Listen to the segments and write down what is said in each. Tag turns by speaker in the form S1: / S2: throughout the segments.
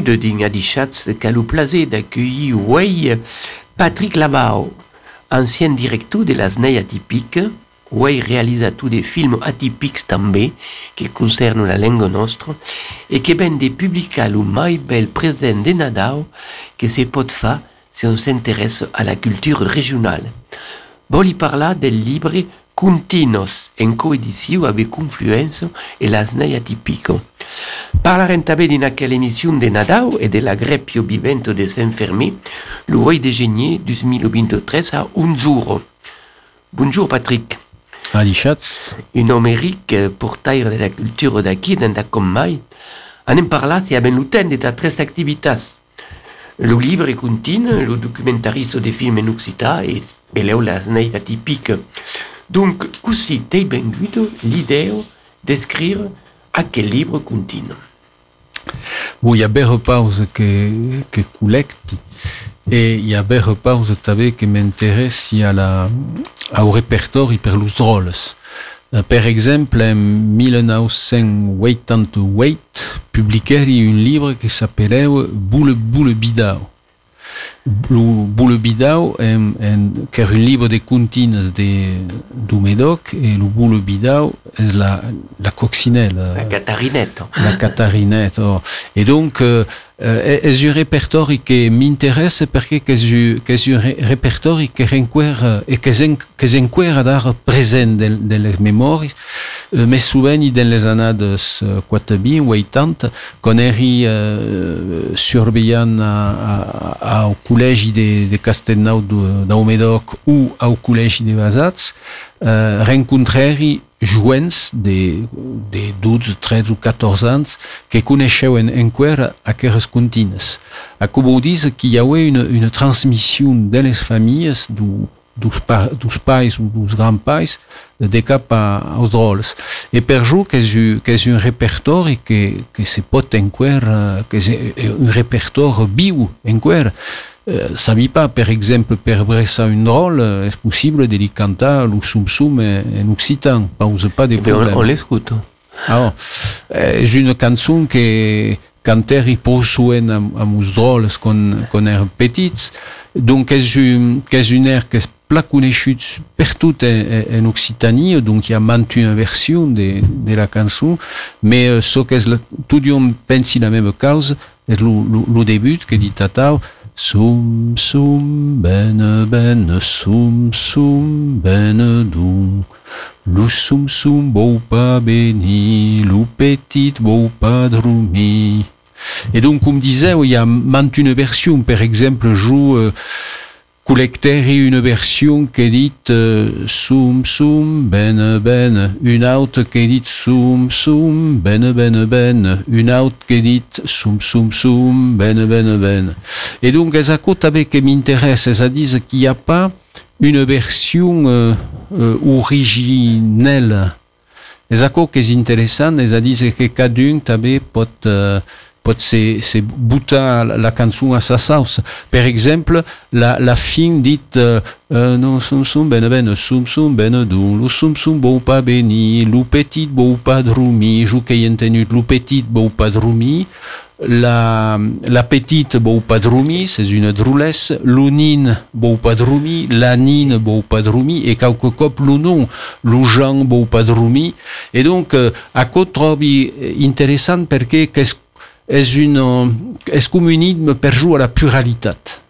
S1: Benvengudo din Adichatz qu'à plaisir d'accueillir Wei Patrick Labao, ancien directeur de la SNEI atypique. Wei réalisa tous des films atypiques també qui concernent la langue nostra et qui ben de publicar le mai bel présent de Nadal que se pot faire si on s'intéresse à la culture régionale. Voli parla del livre Continos en coedició avec Confluence et la SNEI atypique. Parlarem també din aquella émission de Nadal et de la Grepio Vivento de Saint-Fermé, le roi de Genier 2023 à un jour. Bonjour Patrick.
S2: Ali Schatz.
S1: Un homme ric portaire de la culture d'aquí, d'en com mai. Anem parlar si ben l'utent de ta tres activitats. Le livre continue, le documentariste de films en occità et beleu la sneit Donc, così t'hai benvuto l'idea d'escrire aquel livre continue.
S2: Bon, y a belle pause que, que collecti et il y a belle pause també que m'intéresse la, au répertoire per los drôles. Euh, Per exemple, en 1988, publiquèrent un livre qui s'appelait Boule Boule Bidao. Le Boule Bidao est, est, un livre de contines de, du Médoc et le Boule Bidao est la, la coccinelle.
S1: La catarinette.
S2: La catarinette. Oh. Et donc, euh, est un répertoire qui m'intéresse parce que c'est un répertoire qui rencontre et qui s'enquère d'art présent dans les mémoires, mais souvent dans les années 80, 80, quand on euh, surveillant au collège de, de Castelnau de Médoc ou au collège de Vasats, euh, rencontrer joents de, de 12, 13 ou 14 ans que coneixeuen encara aquelles contines. A com ho diz que hi havia una, una transmissió de les famílies du, dos, pa, dos pais ou dos grands-pais de cap a, aos drols. E per jo que és, que és un repertori que, que se pot encara, que un repertori viu encara, Euh, sabi pas, per exemple, per bressa un drôle, est possible de li cantar lo sum sum en occitan, pause pas de problème.
S1: On, on l'écoute.
S2: Alors, és una cançó que canteri posoen amb, amb els drôles quan, quan eren petits, donc és un, un air que és pla conegut per tot en, en Occitanie, donc hi ha mantu una versió de, de la cançó, mais so que és la, tothom pensi la même causa, és lo debut que dit Tatau, Sum sum bene bene sum sum bene dum Lo sum sum bou pas béni, lo petit bou pas dormi. Et donc, comme disait, il y a une version, par exemple, joue euh, collecter une version qui dit euh, sum sum ben ben, une autre qui dit sum sum ben ben ben, une autre qui dit sum sum sum ben ben ben. Et donc, à côté avec m'intéresse, ça dit qu'il n'y a pas une version euh, euh, originelle? Et à côté qui est intéressant, ça dit que chacun també pot euh, pot se, se butar la cançó a sa sauce. Per exemple, la, la fin dit uh, uh, no, sum sum ben ben, sum sum ben dun, lo sum sum bou pas béni, lo petit bou pas dormi, jo que hi he entenut, lo petit bou pas dormi, la, la petite pas dormi, c'est une drôlesse, lo nin bou pas dormi, la nin bou pas dormi, et quelque cop lo Jean bou pas dormi, et donc, uh, a co trobi interessant perquè qu'est-ce és, une, és com un himne per à la pluralitat?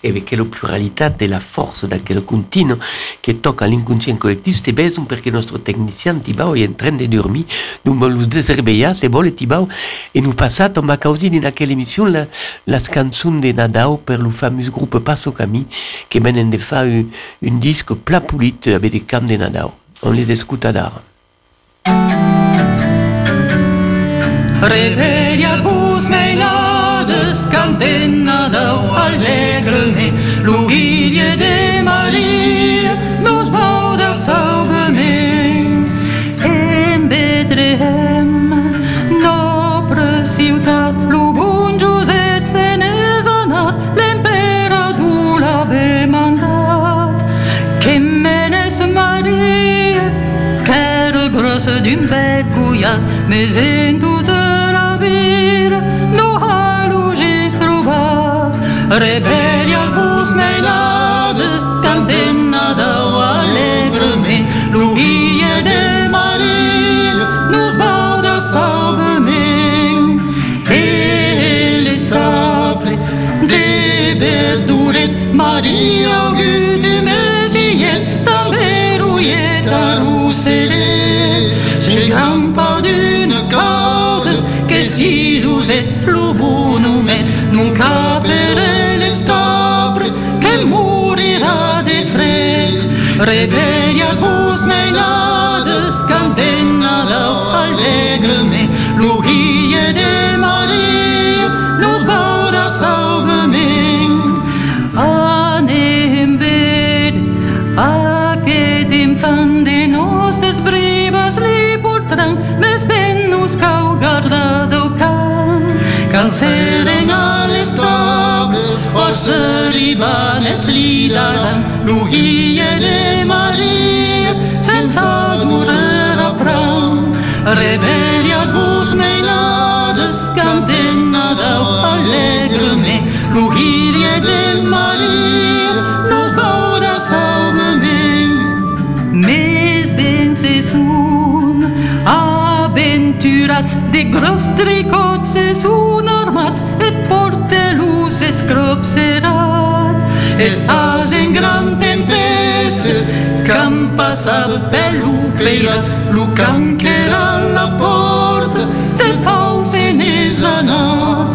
S1: E perché la pluralità è la forza d'aquel continuo che tocca l'inconscient collectif, c'est besoin perché nostro tecnicien Tibau è in train de dormir, donc lo desreveillar, se vuole Tibau, e nous passato ma causi in la, la canzone de Nadao per lo famoso gruppo Passo Cami che venen de fa un, un disco pla pulit avec des cants de Nadao. On les escuta d'ara.
S3: Reveia Reveglia vos meinades, cantenada o alegre me, l'uvilie de Maria, nos bauda salve me. En Betrehem, nobre ciutat, lo bon Josep se n'és anat, l'emperador l'ave mandat. Que menes Maria, que el brosse d'un bec guiat, mes en tu Rebelia spus melody Scandemna dă alegrăme Lumie de Marie Nu-ți bădă sau gămen Ele staple de verdulet Maria Reverias os melhadas, cantenalão alegre-me, Lugia de Maria, nos bora salve-me. Anembed, a que tem fan de desbrivas li portran, mes ben nos caugarda do can, cancerem alegre. Força ribanes li daran l'uille de Maria, sense durar a prou. Rebellias vos meinades, canten nadau alegrement, l'uille de Maria, nos bauda salvament. Més ben se sun aventurats de gros tricots se sun armats et portelus escropserat et as en gran tempeste can passava per l'operat lo canquera la porta de pau se n'és anat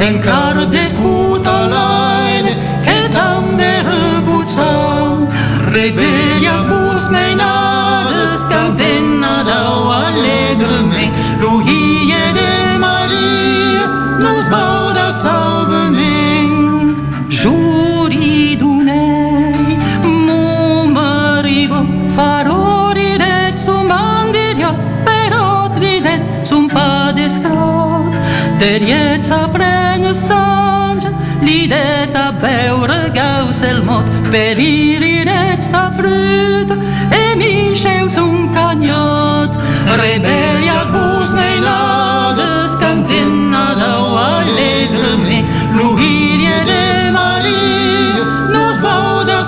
S3: Encara de scuta leine, che tambe rebuțam, rebelias bus meinadas, cadena dau alegreme, luhie de Maria, nos dau da salve men. Jurii Dunei, mumărivo, farorile, țumandirio, perotrile, țumpa de scrat, terieta prea, le songe, l'idée à beure gaus mot, periliret sa frut, e un sunt caniot, rebelia zbuz meinadă, scantina da oale grâmi, luhirie de Marie, nu-ți bauda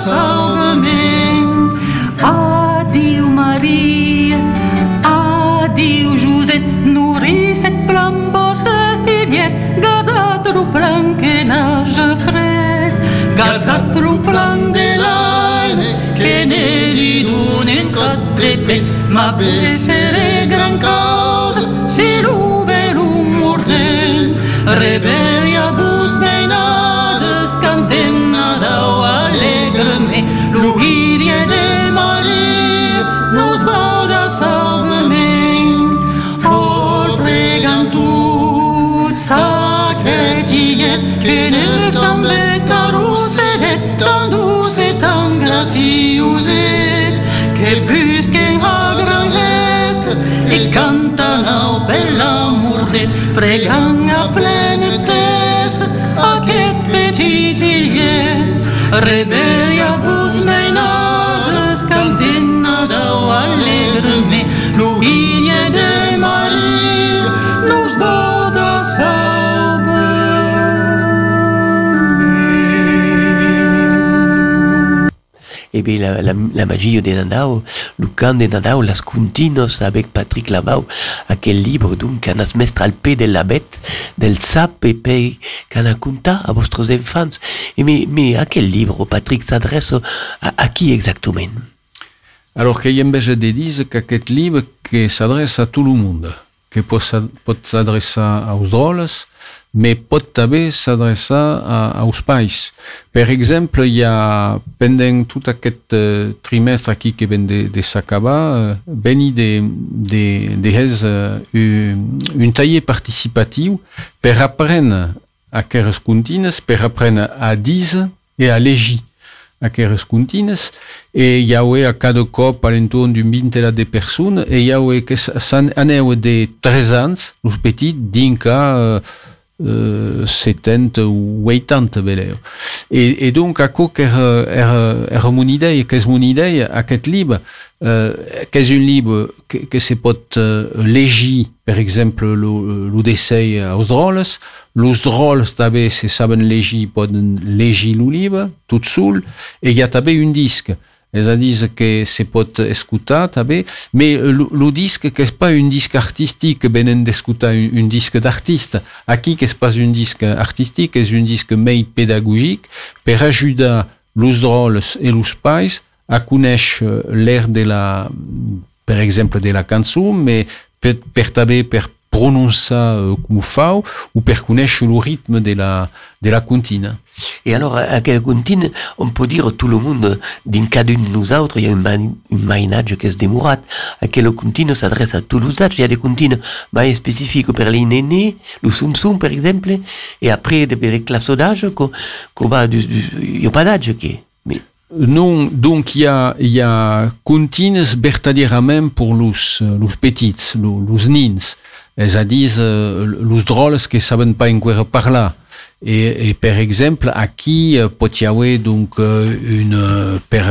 S3: dat pro plan de l'aine che ne li d'un in cot de pe ma per essere gran cosa si rube l'un mordel rebelli a bus menades cantenna d'au allegre me l'ugirie de maria nos bada salve me or pregan tu sa che ti get che ne stambe pe l'amour d'être Pregam la pleine test Aquest petit figuer Rebelia bus
S1: mei La, la, la magie de Nadao, le camp de Nadao, las continos avec Patrick Labau, aquel libro donc canas mestralpe de la bête, del sap et pe cana conta a vostres enfants. Et mais, à quel livre, Patrick, s'adresse à, à qui exactement
S2: Alors que hi ha enveja de dir que aquest llibre que s'adreça a tot el món, que mais pot també s'adreçar a- als pais. Per exemple, hi ha, pendent tot aquest eh, trimestre aquí que ven de, de s'acabar, eh, veni de, de, de hez eh, un, un taller participatiu per aprendre a aqueres contines, per aprendre a dir e a legi aqueres contines e hi haue a cada cop a l'entorn d'un vintera de persones e hi haue que s'an aneu de 3 ans, los petit, dinca uh, uh, 70 ou 80 veleu. E, e donc aquò qu'era, era, era mon que és mon idea, aquest llibre, uh, que és un llibre que, que se pot uh, llegir, per exemple, l'Odissei aos droles, també se saben tot sol, e hi ha també un disc, a dir, que se pot també, mais el disc que pas un disc artístic, venen d'escoltar un, disc d'artista. Aquí que pas un disc artístic, és un més pedagògic per ajudar los drols e los pais a conèixer l'air de la, per exemple, de la cançó, mais per, per també per prononciar euh, fau ou per conèixer le rythme de la, de la.
S1: Et alors, à comptine, on peut dire tout le monde, d'un cas d'une nous autres, il y a une, man, une mainage qui est démourat. À comptine s'adresse à tous les âges. Il y a des comptines mais spécifiques pour les nénés, le soum par exemple, et après, pour les classes d'âge, il n'y a pas d'âge qui mais
S2: Non, donc il y a, il y a comptines verdaderament pour los, los petits, los, los nins. és a dir, els drols que saben pas encara parlar. Et, et per exemple, aquí pot hi haver donc, une, per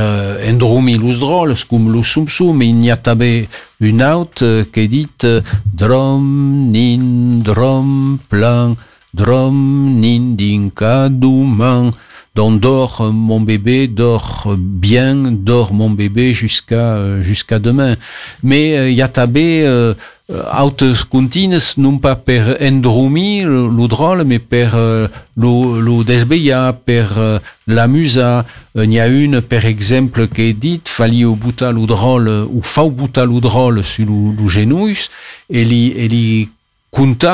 S2: endormir els drols, com el sum-sum, il y a també un aut que dit drom, nin, drom, plan, drom, nin, din, caduman, donc dors mon bébé, dors bien, dors mon bébé jusqu'à jusqu'à demain. Mais il y a també euh, autes contines non pas per endormir lo drôle, mais per uh, lo, lo per uh, l'amusa. N'hi ha une, per exemple, que dit falio butar lo drôle, ou fau butar lo drôle sur lo, lo genolls, e li, e li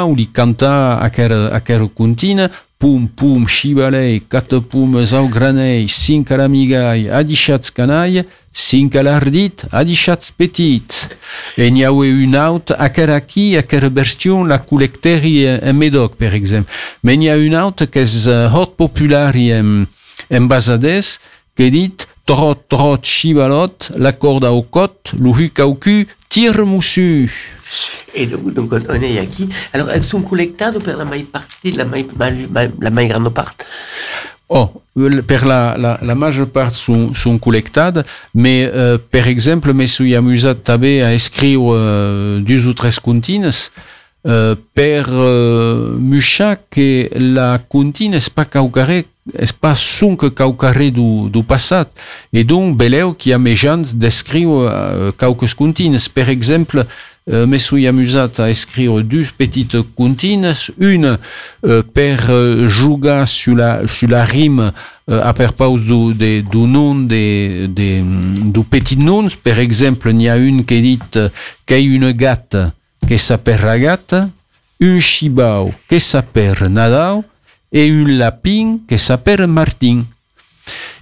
S2: ou li canta aquera, aquera contine, pum, pum, xibalei, quatre pum, zau granei, cinc aramigai, adixats canai, cinc alardit, adixats petit. Et n'hi a eu une autre, aquera aquí, aquera version, la collecteri en Medoc, per exemple. Mais n'hi a une autre que és uh, hot populari en, en Basades, que dit, trot, trot, xibalot, la corda au cot, l'uhuc au cul, tire moussu.
S1: Et donc, on est aquí. Alors, elles sont collectées per la mayor partie, la mayor, la mayor grande part.
S2: Oh, per la, la, la sont, sont mais euh, per exemple, me suis amusat també a escriure euh, deux ou tres contines euh, per euh, muchar que la contine és pas caucaré, és pas sonque caucaré du, du passat, et donc beleu qui a mejant d'escriure euh, cauques contines. Per exemple, euh, me suis amusat a escrire deux petites comptines, une euh, per euh, sur la, sur la rime euh, a perpaus du, de, nom de, de, du petit nom. Per exemple, n'hi a une qui dit qu'il y a une gate qui s'appelle Ragata, un chibao qui s'appelle Nadao et un lapin qui s'appelle Martin.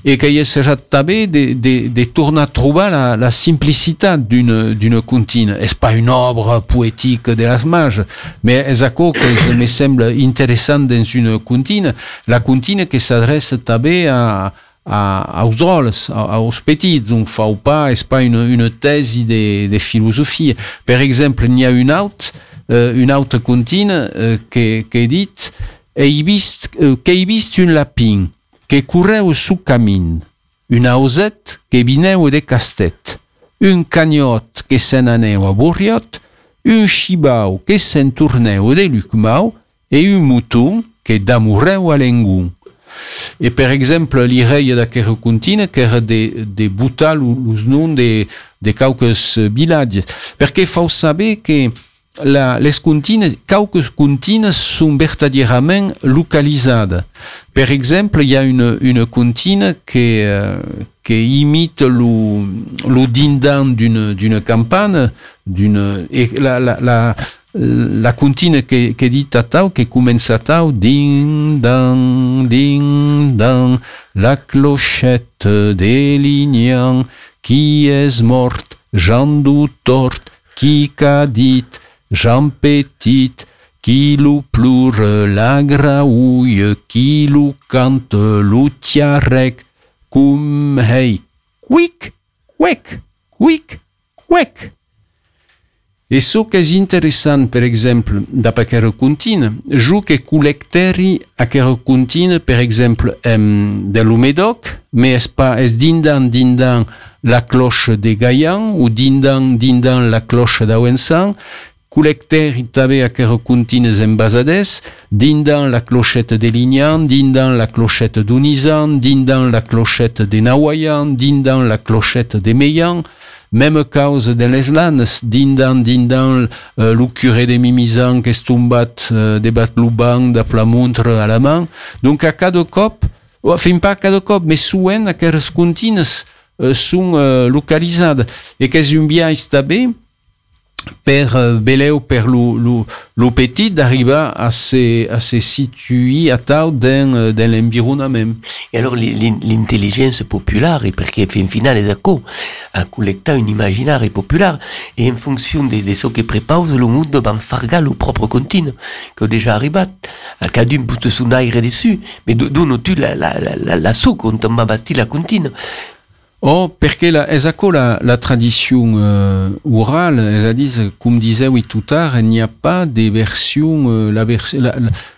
S2: Et que hi sera també de, de, de tornar a trobar la, la simplicitat d'une comptine. És pas une obra poètique de les mages, mais és això que es, me sembla interessant dans une comptine, la comptine que s'adresse també a, a, aos drols, a, aos petits, donc fau pas, és pas une, une thèse de, philosophie? Per exemple, n'hi ha une autre, euh, une autre comptine euh, que, que dit, he vist, euh, he vist un que correu su camin, una osette que vineu de castet, un canyot que se n'aneu a Borriot, un xibau que se'n torneu de Lucmau e un mouton que damorreu a l'engun. E per exemple, li reia d'aquera contine que era de, de butar los noms de, de cauques vilatges, perquè fau saber que la, les contines, cauques contines sont verdaderament localisades. Per exemple, il y a une, qui, euh, qui imite le, le d'une, campagne, d'une, et la, comptine qui, dit à tau, qui commence à tau, ding, dang, ding, dang, la clochette des lignans, qui est morte, Jean du tort, qui qu'a dit, Jean Petit, qui lou pleure la graouille, qui lou cante l'outiarec, cum hei, quick, quick, quick, quick. E so che è interessant, per esempio, da qualche contine, giù che collecteri a qualche contine, per esempio, um, dell'Umedoc, mais es pas es dindan dindan la cloche de Gaillan ou dindan dindan la cloche d'Awensan, collecteri també a qualque contines embasades, dindan la clochette de Lignan, dindan la clochette d'Unizan, dindan la clochette de Nawayan, dindan la clochette de Meyan, même cause de les lanes, dindan, dindan, euh, le curé de Mimizan, qui est tombat euh, de Batlouban, de Plamontre à la main. Donc, à cada cop, enfin, pas à cada cop, mais euh, sont euh, localisades. Et qu'est-ce bien també, per euh, beleu per lo, lo, lo petit d'arribar a se, a se situer a tau dans, euh, dans l'environnement.
S1: Et alors l'in- l'intelligence populaire, perché fin finale è d'accordo a collectare un immaginaire populaire et en fonction de, de ce che prepara le mondo va farga lo proprio contino che ho già arrivato a cadun puto su un aire dessus mais d'uno tu la, la, la, la, la so quand on va la contino
S2: Oh, perché la, esako la, la tradition euh, orale, c'est-à-dire, comme disait oui tout tard, il n'y a pas de version, euh, la, vers, la,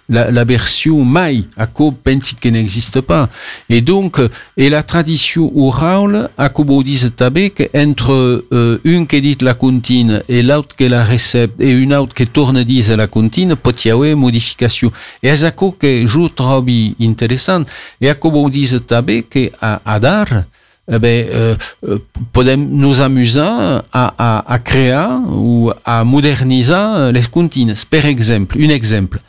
S2: la, la version mai, à pensi qu'elle n'existe pas. Et donc, et la tradition orale, à vous dites tabé, entre euh, une qui dit la comptine et l'autre qui la récepte et une autre qui tourne dise la comptine, peut y avoir modification. Et esako que je trouve intéressant, et à tabé, que à, à dar, eh ben, euh, euh, podem nous amuser à, à, à créer ou à moderniser les comptines. Per exemple, un exemple.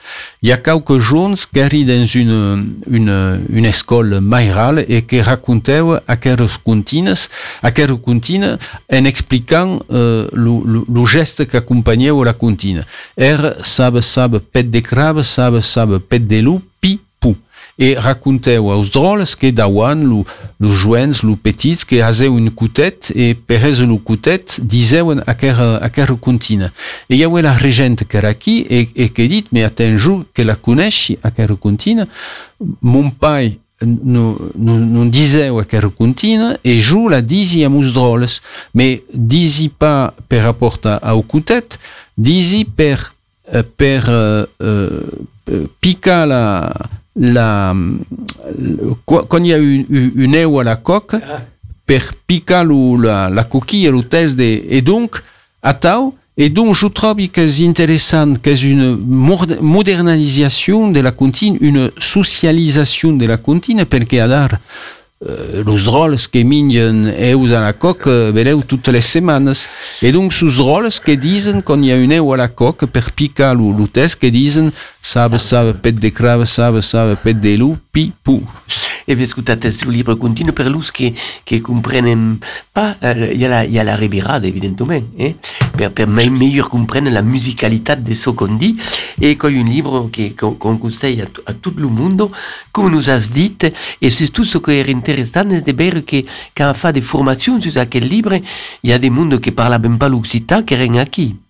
S2: Il y a quelques jeunes qui arrivent dans une, une, une école maïrale et à quelques comptines, à quelques comptines, en expliquant euh, le, le, le geste qui accompagnait la comptine. Er, sab, sab, pet de crabe, sab, sab, pet de loup, pi, e raconteu aos droles que dawan lo, lo joents, lo petits, que haseu un cutet e perez lo cutet diseuen aquera, aquera contina. E iau la regent que era aquí e, e que dit, me atenju que la coneixi aquera contina, mon pai no, no, non diseu aquera contina e jo la disi a mus droles, me disi pa per apporta au cutet, disi per, eh, per uh, uh, picar la, la, quand il y a une, une œuf à la coque, per picar lo, la, la coquille, test de, et donc, à tau, et donc je trouve que c'est intéressant, que c'est une mod- modernisation de la comptine, une socialisation de la comptine, parce que adar, euh, los drôles que mingen eus à la coque, euh, veleu toutes les semaines. Et donc, sus drôles que disent, quand il y a une œuf à la coque, per picar test, que disent, sabe, sabe, pet de crave, sabe, sabe, pet de loup, pi, pou.
S1: E vi ascoltate il libro continuo per che, che comprenen pas, il y a la, il y a la revirada evidentement, eh? per, per me, meglio comprendere la musicalità de so qu'on dit, e con un libro che con, con conseille a, a tutto il mondo, come nous has dit, e surtout ce che era interessante è di vedere che quand on fa des formations su quel libro, il y a des mondes che parlano pas l'occitan che erano qui.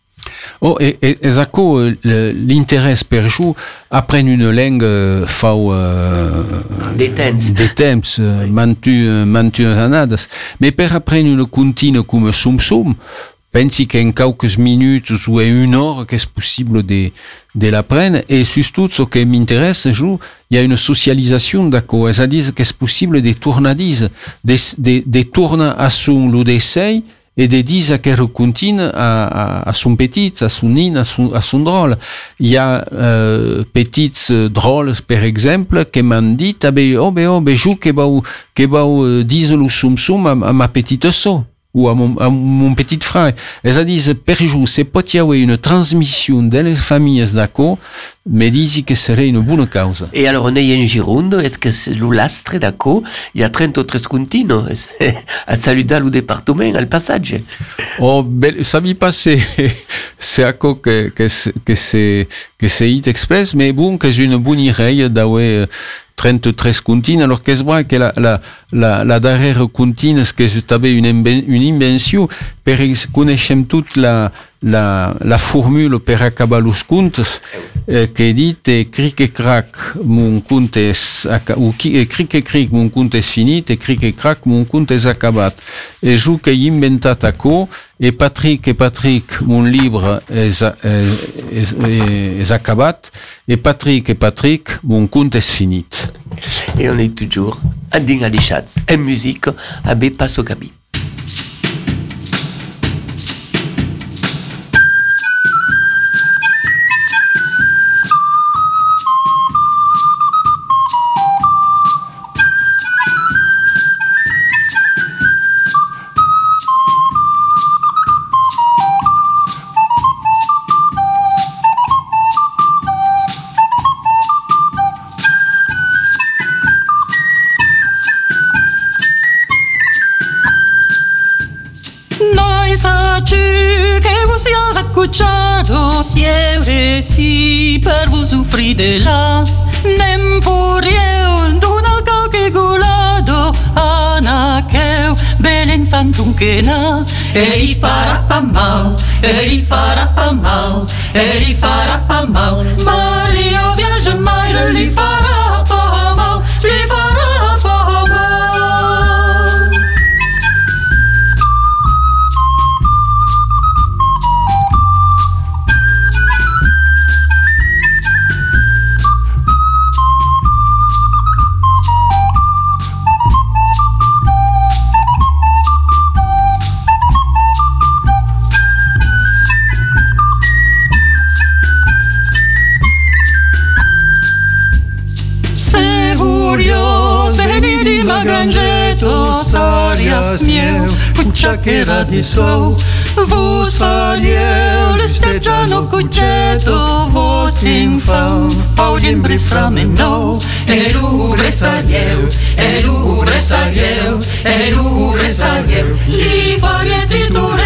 S2: Oh, et, et, et Zako, euh, l'intérêt per jou apprendre une langue euh, fau euh,
S1: Des temps.
S2: des temps, euh, mantu, mantu. Mais per apprendre une contine comme sum sum, pensi qu'en quelques minutes ou une heure qu'est possible de, de l'apprendre. Et surtout, ce qui m'intéresse, il y a une socialisation d'accord. C'est-à-dire que c'est possible de tournadises, de, de, de tourner à son d'essai et de dire à contine à, à, à son petit, à son nid, à son, à son drôle. Il y a euh, petites euh, drôles, par exemple, qui m'ont dit, ah ben, oh ben, oh ben, je que va, que va euh, dire le soum soum à, à ma petite sœur ou à mon, à mon petit frère. Elles disent, per jour, c'est pas une transmission dans les familles d'accord, mais disent que serait une bonne cause.
S1: E allora noi in Gironde, est-ce que c'est l'Ulastre, d'accord, il y a 30 autres contino, a saludare le département al passage.
S2: Oh, bel, ça m'y passe, c'est à quoi que, que c'est, que c'est hit express, mais bon, que c'est une bonne idée d'avoir 33 contines, alors que c'est vrai que la, la, la, la darrera contine, que c'est une, une invention, per connaissem toute la, la, la formule per acabar los contes, eh, dit eh, cric et crac, mon compte és, ou eh, cric et cric, mon compte és finit, et cric crac, mon compte és acabat. Et jo que he inventat aco, et Patrick et Patrick, mon livre és, és acabat, et Patrick et Patrick, mon compte és finit.
S1: Et on est toujours à Ding Chat, en musique, à Passo
S3: bel infantum che na e li farà pa mau era din său Vos falieu, listejano cuceto Vos infam, Paulin brisframen nou Eru resalieu, eru resalieu Eru resalieu, li farieti dure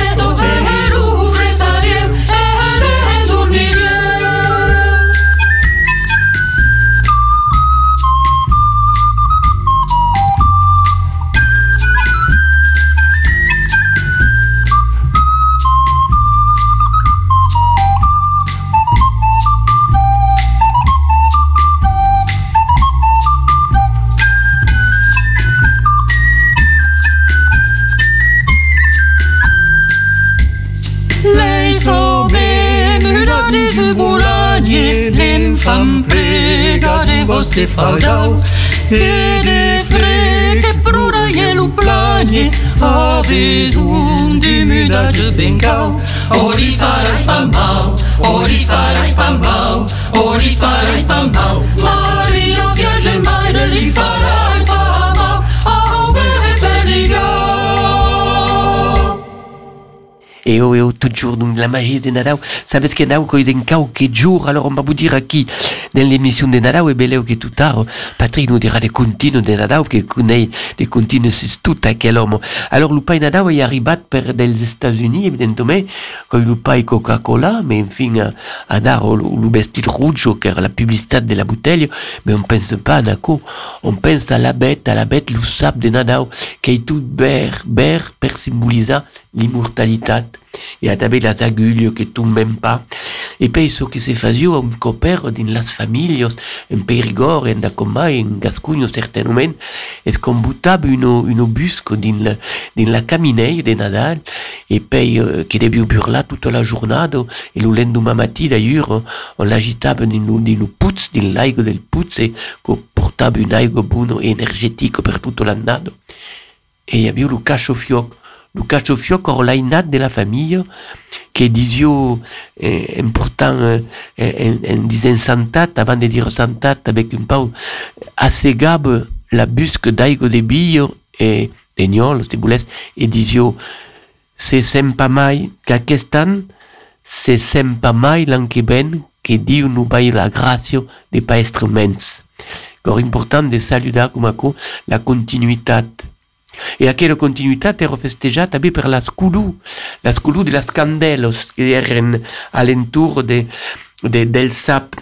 S1: Et oh, donc la magie de Nadao. Sabes que Nadao quand il cau que jour, alors on va vous dire qui? Dans l'émission de Nadao et beleu que tout tard, Patrick nous dira des continus de Nadao que connaît des continus c'est tout à quel homme. Alors le pai Nadao est arrivé per des États-Unis évidemment, quand le pai Coca-Cola, mais enfin à, à dar le, vestit rouge est la publicité de la bouteille, mais on pense pas à Naco, on pense à la bête, à la bête le sable de Nadao qui est tout vert, vert per symboliser l'immortalité et à taber las agulles que tu même pas. Et puis, ce qui se faisait un coper dans las familles, en Périgord, en Dacoma, en Gascugne, certainement, est qu'on butava une, une busque dans la, dans la caminée de Nadal, et puis, euh, qui devait burla toute la journée, et le lendemain matin, d'ailleurs, on l'agitava dans, dans le putz, dans l'aigo del putz, et qu'on portava une aigo buono énergétique per toute l'année. Et il y avait le cacho-fioc, le cacho-fioc orlainat de la famille, que disio eh, important eh, en, en disant santat, avant de dire santat, avec une pau, assegab la busque d'aigo de billo et de gnol, de boules, et disio, se sempa mai qu'aquest an, se sempa mai l'an que ven, que Dieu nous baille la de pas être mens. Cor important de saludar com aco la continuïtat. E aquella continuïtat era festejata també per las culu, las culu de las candelos que eren alentour de, de, del sap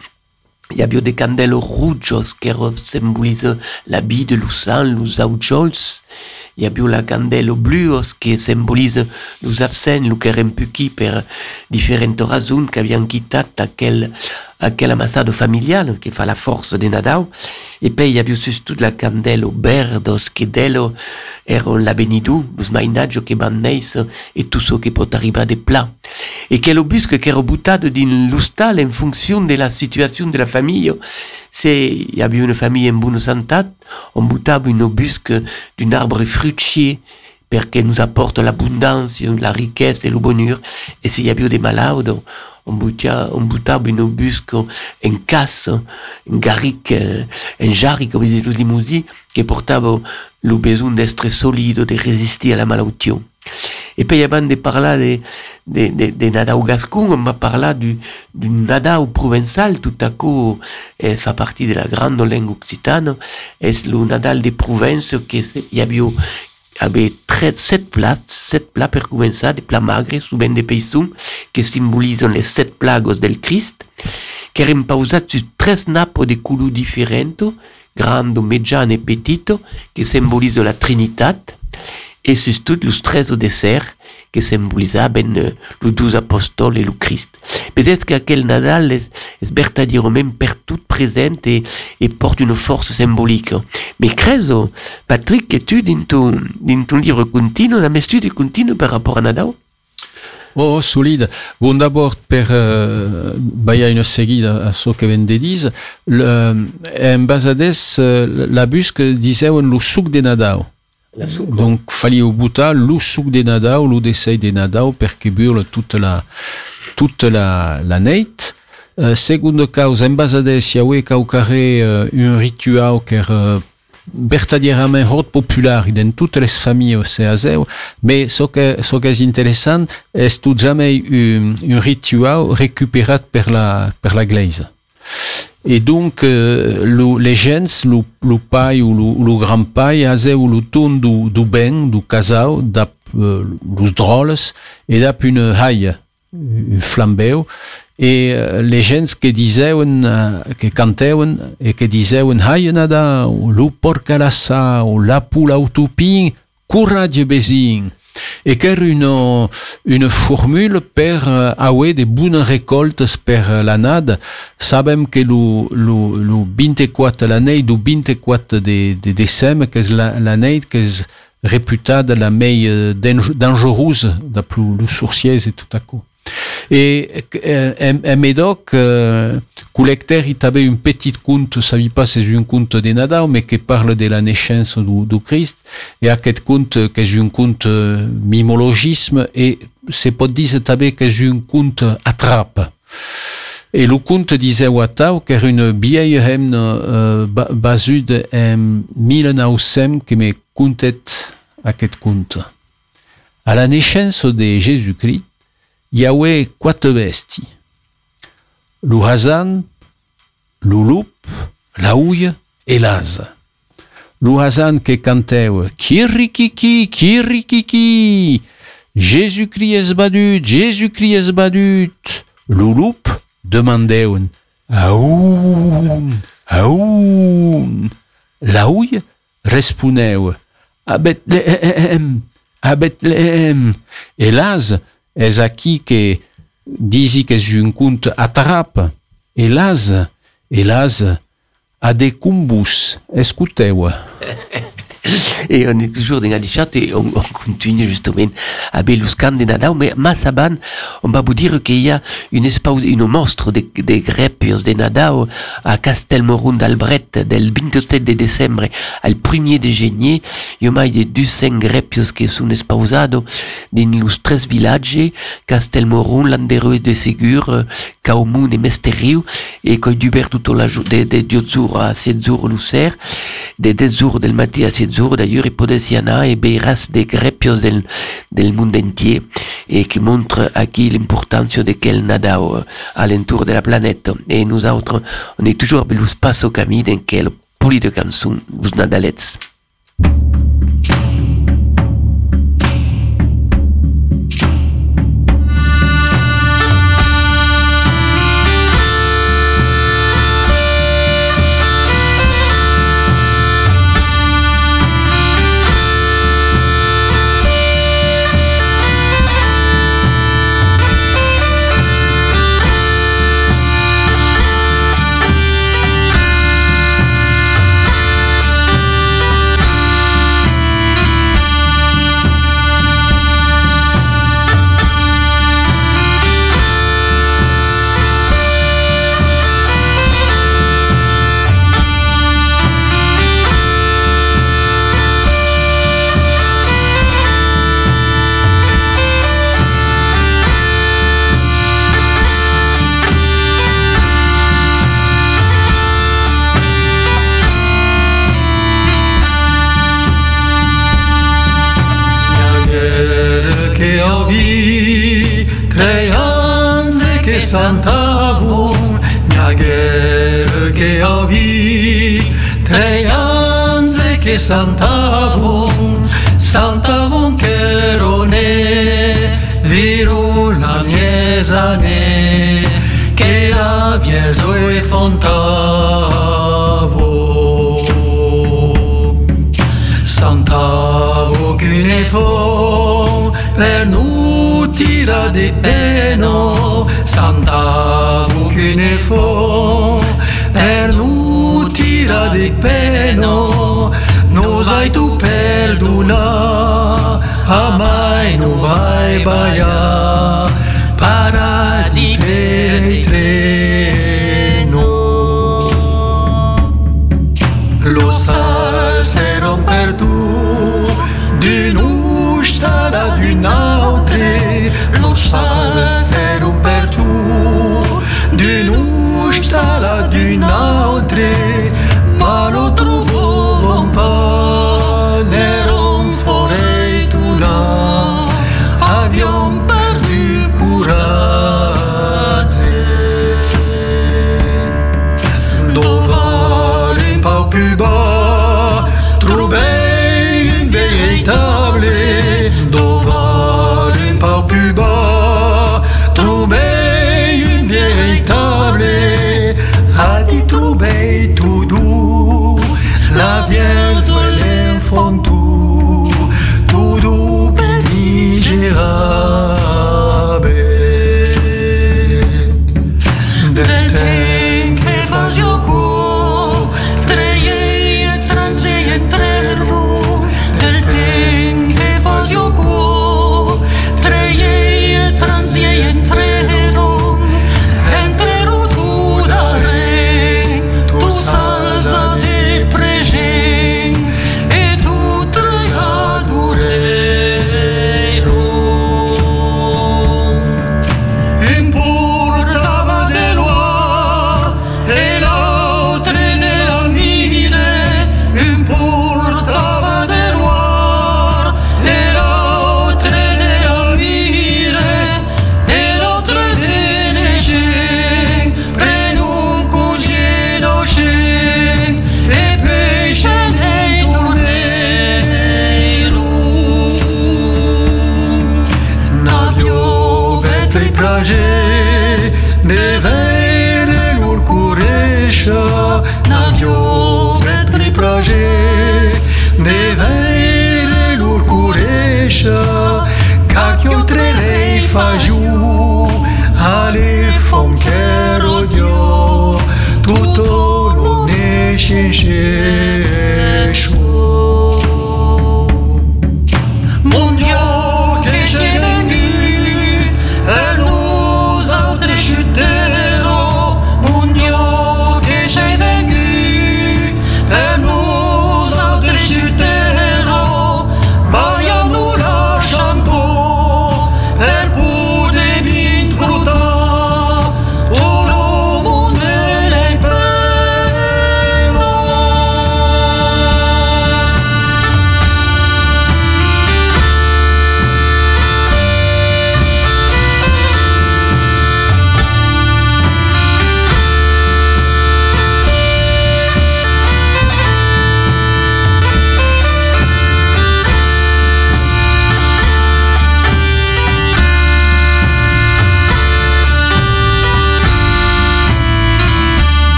S1: il y a bien des candelles rouges qui symbolisent la vie de l'Usan, les aujols. Il y a bien la candelle bleue qui symbolise les absents, les rempuquis per différentes raisons qui avaient quitté aquel, aquel amassado familial qui fait la force de Nadal. Et puis il y a bien surtout la candelle verdos qui d'elle erano la qui banneis et tout ce qui peut arriver des plats. Et quel busque qui est rebutado din l'ustal en fonction de la situation de la. C'est, il y avait une famille en bonne santé, on butava une busque d'un arbre fruitier, qu'il nous apporte l'abondance, la richesse et le bonheur. Et s'il y avait des malades, butava une busque en casse, en garric, en jarri, comme disent les qui portava le besoin d'être solide, de résister à la maladie. Et puis avant de parler de, de, de, Nadao Gascon, on va parler du, du Nadao provençal, tout à coup, eh, fait partie de la grande langue occitane, c'est le Nadal de Provence, qui y avait 7 plats, sept plats pour commencer, des plats magres, souvent des paysons, qui symbolisent les sept plagues del Christ, qui erano pausati su tre nappes de couleurs différentes, grande, mediane et petite, qui symbolisent la Trinité, et surtout les treize desserts qui symbolisaient les douze apôtres et le Christ. Peut-être qu'aquel Nadal est, est verdaderement même per tout présent et, et, porte une force symbolique. Mais credo, Patrick, que tu, dans ton, dans ton livre continu, la étude continue par rapport à Nadal?
S2: Oh, solide. Bon, d'abord, per uh, baia une seguida a ce que ven de dis, le, en basades, la busque diseuen lo suc de Nadal. Donc, fallait au butar lo suc de Nadal, lo desei de Nadal, perché burle toute la, toute la, la neit. Uh, secondo causa, en basades, iaue caucare uh, un ritual que uh, verdaderament hort popular dans toutes les familles au CAZEU, mais ce que, ce qui est intéressant, est tout jamais un, un rituel récupéré par la, par la glaise? Et donc, euh, le, les gens, le, le pai ou le, le grand-pai, azeu le ton du, du ben, du casal, d'ap euh, les drôles, et d'ap une haille, un flambeu, et uh, les gens que diseuen, uh, que canteuen, et que diseuen, hai nada, lu porca lassa, ou la poule autopin, courage bezin. Et qu'er une, une formule per uh, awe de bonnes récoltes per l'anade, sabem que lu, lu, lu 24 l'année du 24 de, de décembre, que l'année que réputée la meilleure dangereuse, d'après le sourcier et tout à coup. Et en, Médoc, euh, Collecter, il avait une petite conte, je ne pas c'est un conte de Nadal, mais qui parle de la naissance du, Christ. Et à cet conte, qui est un conte mimologisme, et c'est pas dire que c'est un conte attrape. Et le conte disait Watau, qui est une vieille hymne euh, basée 1900 qui me contait à cet conte. À la naissance de Jésus-Christ, Yahweh quatre besties. Le Hazan, le loup, la houille et l'az. Le Hazan qui cantait Kirikiki, Kirikiki, Jésus-Christ est badut, Jésus-Christ est badut. Le loup demandait Aoun, Aoun. La houille répondait À Bethléem, à. Et és aquí que disi que és un conte atrap, hélas, hélas, a des cumbus, escuteu.
S1: et on est toujours dans la chat et on, on, continue justement à Beluscan de Nadal, mais Massaban, on va vous dire qu'il y a une espèce, une monstre de, de grepios de Nadal à Castelmorun d'Albret del 27 de décembre al 1er de génie, il y a de 200 grepios qui sont esposados dans les trois villages, Castelmorun, Landereux de Segur, Kaumun et Mesteriu, et qui durent tout la journée, de, de 10 jours à 7 jours l'usser, de 10 jours del matin à 7 jours d'ailleurs, Podesiana et Beiras de grepios del, del monde entier, et qui montre aquí l'importance de quel nadao à l'entour de la planète. Et nous autres, on est toujours à l'espace au camí dans quel poli de cançons, vous nadalets.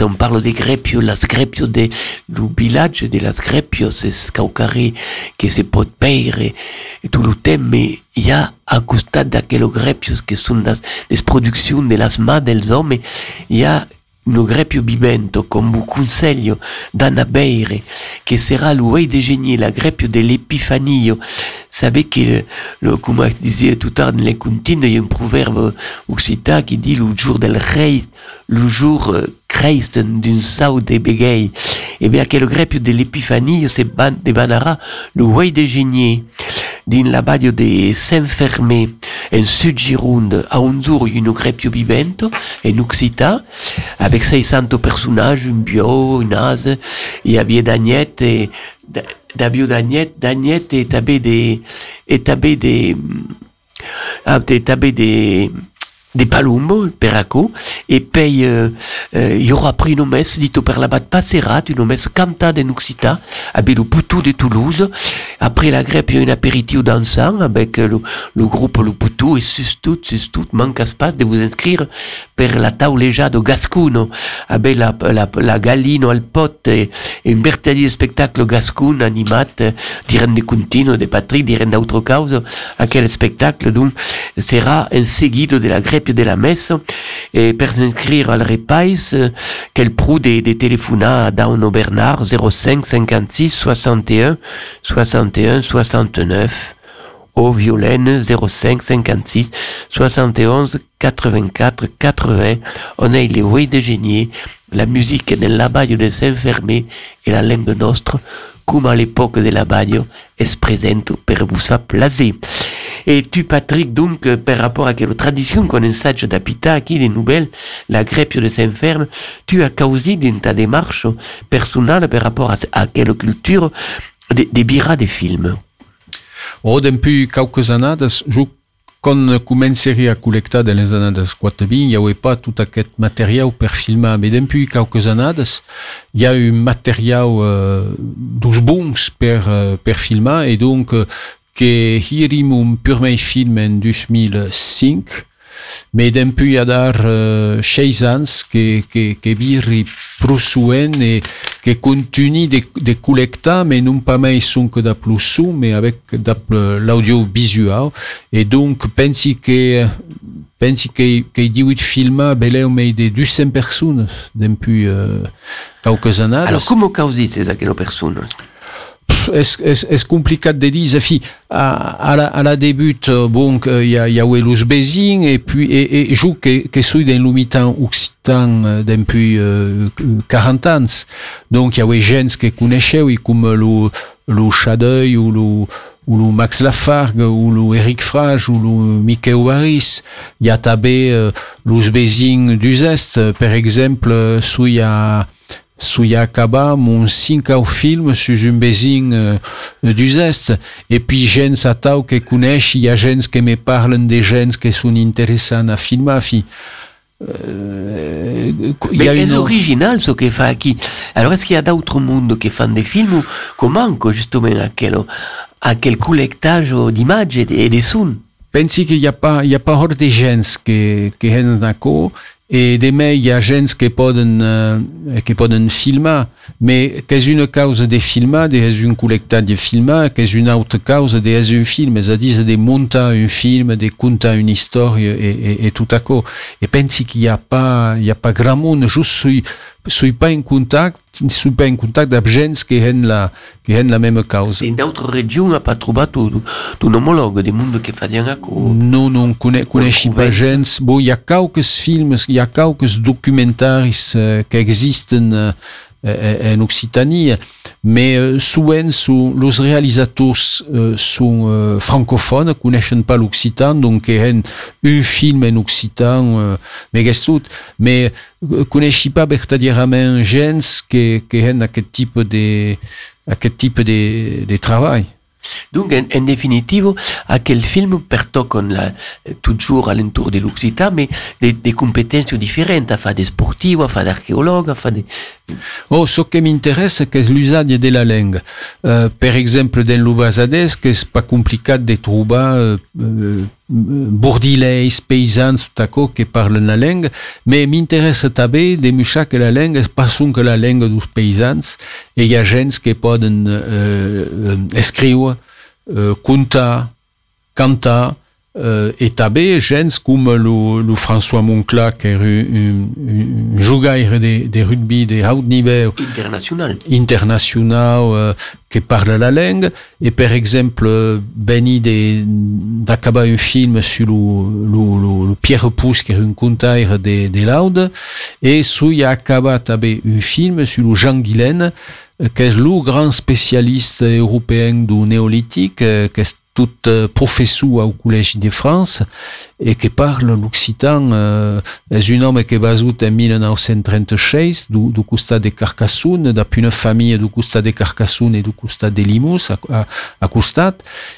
S1: on parle des greppios, las greppios de, du village de las greppios, es Caucari, que se pot peire, et tout le thème, mais il y a à costat d'aquello greppios, que sont las, les productions de las madres hommes, il y a no greppio bimento con un consiglio d'Anna Beire, che sarà l'uei de genie, la greppio dell'Epifanio, savez que, le, comme je disais tout à l'heure dans les comptines, il y a un proverbe occitan qui dit le jour del rei, le jour euh, Christ d'un saut de bégaye. Et bien, quel grepio de l'épiphanie, c'est de Banara, le roi de génier, din la badio de Saint-Fermé, en Sud-Gironde, a un jour une grepio vivento, en Occitan, avec 600 personnages, un bio, un ase, il y avait d'Agnette, et d'Abio d'Agnette, d'Agnette et tabé des, et tabé des, ah, tabé des, des palumbo, peraco, e pei euh, euh, il aura pris une messe dito per la bat passerat, une messe cantata en Occita, avec le Poutou de Toulouse. Après la grève, il y a un apéritif dansant avec le, groupe Le Poutou et sus tout, sus manque pas de vous inscrire per la tauleja de Gascuno, avec la, la, la Galino al pot et, et un mercredi spectacle Gascun animat, dirent de Contino, de Patrick, dirent d'autres causes, à quel spectacle donc sera un seguido de la grève de la messe et per s'inscrire al repais quel prou des, des téléphonats dans nos Bernard 05 56 61 61 69 au Violaine 05 56 71 84 80 on a les oui de génie la musique de l'abaglio de Saint-Fermé et la langue nostre comme à l'époque de l'abaglio est présente per vous placer. Et tu, Patrick, donc, par rapport à quelle tradition qu'on ensage d'apita qui les nouvelles, la grève de Saint-Ferme, tu as causé dans ta démarche personnelle par rapport à, à quelle culture des, des des films?
S2: Oh, depuis quelques années, je quand comenceria a col·lectar de les années 40, il n'y avait pas tout aquest matériel per filmar, mais depuis quelques années, il y a un matériel euh, dos bons per, euh, per filmar, et donc euh, que hirim un premier film en 2005, mais depuis adar uh, seis ans que, que, que viri prosuen et que continue de, de collectar, mais non pas mai son que da plus son, mais avec l'audiovisual. Et donc, pensi que pensi que, que 18 films beleu mais de 200 personnes depuis uh, quelques années.
S1: Alors, comment causit ces personnes?
S2: És, és complicat de dir. Fi, à, à, la, la début, bon, il y a, y a los Bézing, et puis, et, et je que, que l'humitan occitan depuis euh, 40 ans. Donc, il y a gens que connaissez, comme le, le Chadeuil ou le, ou Max Lafargue, ou le Eric Frage, ou le Mickey. Il y a tabé euh, los du Zest, par exemple, sous il y a Suyakaba, mon cinq film sur un bézin euh, du Zest. Et puis, gens atau que connaissent, il y a gens qui me parlent des gens qui sont intéressants à filmer.
S1: Euh, il y a une... original ce que fait ici. Alors, est-ce qu'il y a d'autres mondes qui font des films ou comment, justement, à quel, à quel collectage d'images et de sons?
S2: Pensi qu'il n'y a pas, il y a pas hors des gens qui, qui sont d'accord et demà hi ha gens que poden, eh, que poden filmar, mais que és una causa de filmar, de és un col·lectat de filmar, que és una altra causa de és un film, és a dir, de un film, de contar una història e, e, e tot això. E pensi que hi ha pas, hi ha pas gran món, just suis, suis pas en contact, suis pas en contact amb gens que hen la, que hen la même causa.
S1: In d'altres regions ha pas tu un homologue de monde que fa ako?
S2: Non, non, cone, coneixi pas gens. Bon, hi ha quelques films, hi ha quelques documentaris uh, que existen uh, en Occitanie, mais euh, souvent sont, les réalisateurs euh, sont euh, francophones, connaissent pas l'occitan, donc ils ont un film en occitan, euh, mais tout, mais euh, connaissent pas verdaderament gens qui, qui ont ce type de, ce type de, travail.
S1: Donc, en, en définitive, à quel film pertoquen la, toujours à l'entour de l'Occitan, mais des, compétences différentes, à faire des sportifs, à faire d'archéologues, à faire des...
S2: Oh, ce qui m'intéresse, c'est l'usage de la langue. Euh, par exemple, dans l'Ouvazades, que c'est pas compliqué de trouver euh, euh, bordilais, paysans, tout à coup, qui parlent la langue, mais m'intéresse aussi de montrer que la langue pas que la langue des paysans, et il y a gens qui peuvent euh, écrire, contar, cantar, euh, et tabé gens comme le, le François Moncla un joueur de, de rugby de haut niveau.
S1: International.
S2: International euh, qui parle la langue. Et par exemple Benny d'acabar un film sur le, le, le, Pierre Pousse qui est un contaire de, de Laude. Et sous acaba un film sur le Jean Guilaine qui est le grand spécialiste européen du néolithique qui est tout euh, professeur au Collège de France et qui parle l'occitan euh, un homme qui est basé en 1936 du, du costat de Carcassonne d'après une famille du costat de Carcassonne et du costat de Limous à, à, à